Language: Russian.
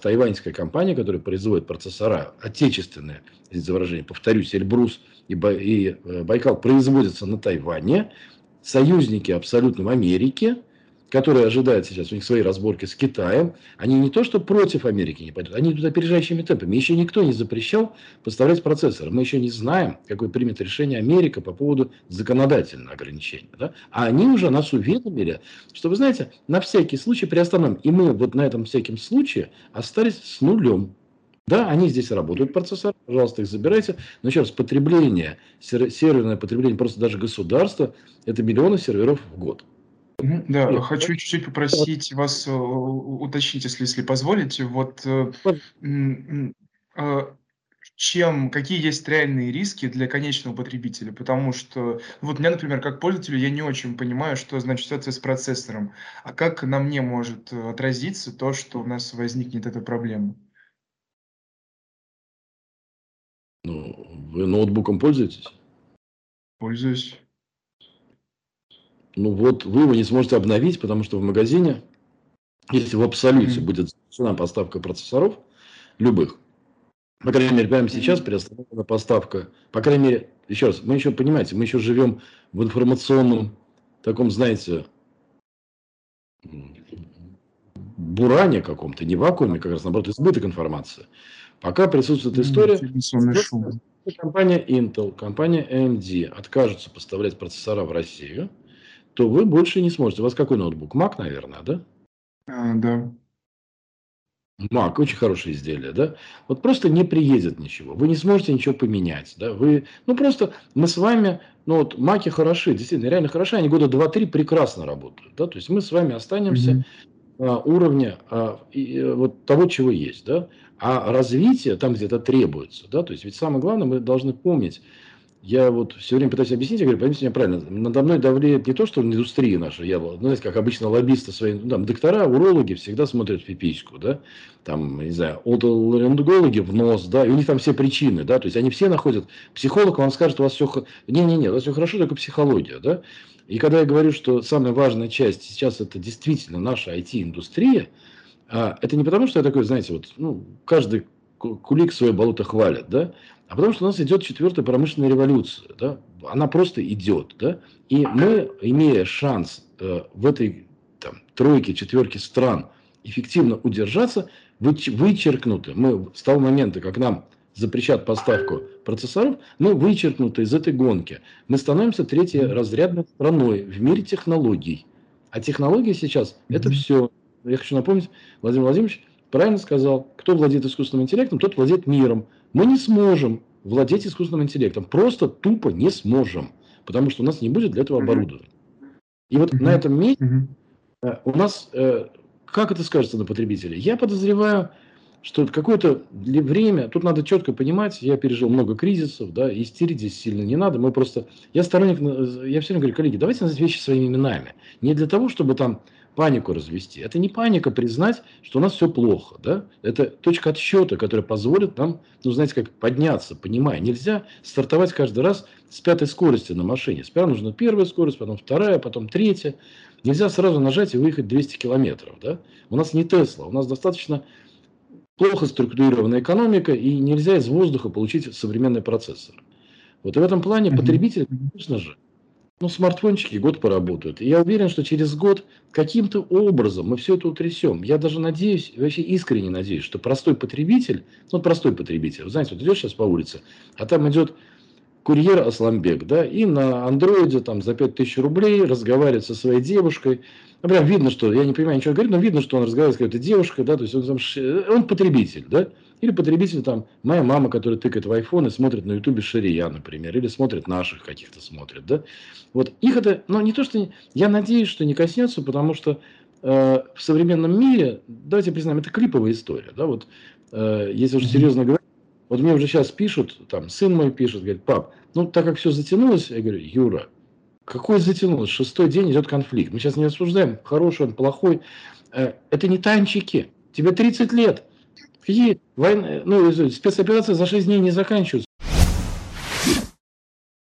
тайваньская компания, которая производит процессора отечественные, за выражение, повторюсь, Эльбрус и, и э, Байкал производятся на Тайване, союзники абсолютно в Америке, которые ожидают сейчас, у них свои разборки с Китаем, они не то, что против Америки не пойдут, они идут опережающими темпами. Еще никто не запрещал поставлять процессоры. Мы еще не знаем, какое примет решение Америка по поводу законодательного ограничения. Да? А они уже нас уведомили, что, вы знаете, на всякий случай приостановим. И мы вот на этом всяком случае остались с нулем. Да, они здесь работают, процессоры, пожалуйста, их забирайте. Но еще раз, потребление, серверное потребление просто даже государства, это миллионы серверов в год. Да, Нет, хочу чуть-чуть попросить вас э, уточнить, если, если позволите, вот э, а, чем, какие есть реальные риски для конечного потребителя, потому что вот меня, например, как пользователю, я не очень понимаю, что значит ситуация с процессором, а как на мне может э, отразиться то, что у нас возникнет эта проблема? Ну, вы ноутбуком пользуетесь? Пользуюсь ну вот вы его не сможете обновить, потому что в магазине, если в абсолюте mm-hmm. будет цена поставка процессоров, любых, по крайней мере, прямо сейчас приостановлена поставка, по крайней мере, еще раз, мы еще, понимаете, мы еще живем в информационном таком, знаете, буране каком-то, не вакууме, как раз наоборот, избыток информации. Пока присутствует история, компания Intel, компания AMD откажутся поставлять процессора в Россию, то вы больше не сможете. У вас какой ноутбук? Mac, наверное, да? А, да. Mac, очень хорошее изделие, да? Вот просто не приедет ничего. Вы не сможете ничего поменять, да? Вы, ну просто мы с вами, ну вот маки хороши, действительно, реально хороши, они года 2-3 прекрасно работают, да? То есть мы с вами останемся mm-hmm. а, уровня а, и, э, вот того, чего есть, да? А развитие там где-то требуется, да? То есть ведь самое главное, мы должны помнить, я вот все время пытаюсь объяснить, я говорю, поймите меня правильно, надо мной давлеет не то, что индустрия наша, я, ну, знаете, как обычно лоббисты свои, ну, там, доктора, урологи всегда смотрят в пипичку, да, там, не знаю, отоларингологи в нос, да, и у них там все причины, да, то есть они все находят, психолог вам скажет, у вас все, не-не-не, у вас все хорошо, только психология, да, и когда я говорю, что самая важная часть сейчас это действительно наша IT-индустрия, а, это не потому, что я такой, знаете, вот, ну, каждый кулик свое болото хвалит, да, а потому что у нас идет четвертая промышленная революция, да, она просто идет, да, и мы, имея шанс э, в этой там, тройке, четверке стран эффективно удержаться, вычеркнуты, мы с того момента, как нам запрещат поставку процессоров, мы вычеркнуты из этой гонки. Мы становимся третьей разрядной страной в мире технологий. А технологии сейчас это все. Я хочу напомнить, Владимир Владимирович правильно сказал, кто владеет искусственным интеллектом, тот владеет миром. Мы не сможем владеть искусственным интеллектом. Просто тупо не сможем. Потому что у нас не будет для этого оборудования. И вот на этом месте э, у нас, э, как это скажется на потребителе? Я подозреваю, что какое-то время, тут надо четко понимать, я пережил много кризисов, да, истерить здесь сильно не надо, мы просто, я сторонник, я все время говорю, коллеги, давайте называть вещи своими именами. Не для того, чтобы там панику развести. Это не паника признать, что у нас все плохо. Да? Это точка отсчета, которая позволит нам, ну, знаете, как подняться, понимая. Нельзя стартовать каждый раз с пятой скорости на машине. Сперва нужна первая скорость, потом вторая, потом третья. Нельзя сразу нажать и выехать 200 километров. Да? У нас не Тесла, у нас достаточно плохо структурированная экономика, и нельзя из воздуха получить современный процессор. Вот и в этом плане потребитель, конечно же, ну, смартфончики год поработают. И я уверен, что через год каким-то образом мы все это утрясем. Я даже надеюсь, вообще искренне надеюсь, что простой потребитель, ну, простой потребитель, вы знаете, вот идешь сейчас по улице, а там идет курьер Асламбек, да, и на андроиде там за 5000 рублей разговаривает со своей девушкой. Ну, прям видно, что, я не понимаю, ничего говорит, но видно, что он разговаривает с какой-то девушкой, да, то есть он, там, он потребитель, да. Или потребитель, там, моя мама, которая тыкает в iPhone и смотрит на ютубе Шария, например, или смотрит наших каких-то смотрит, да. Вот их это, ну, не то, что, я надеюсь, что не коснется, потому что э, в современном мире, давайте признаем, это клиповая история, да, вот, э, если уже серьезно говорить, вот мне уже сейчас пишут, там, сын мой пишет, говорит, пап, ну, так как все затянулось, я говорю, Юра, какой затянулось? Шестой день идет конфликт. Мы сейчас не обсуждаем, хороший он, плохой. Э, это не танчики. Тебе 30 лет. Какие войны, ну, спецоперации за 6 дней не заканчиваются.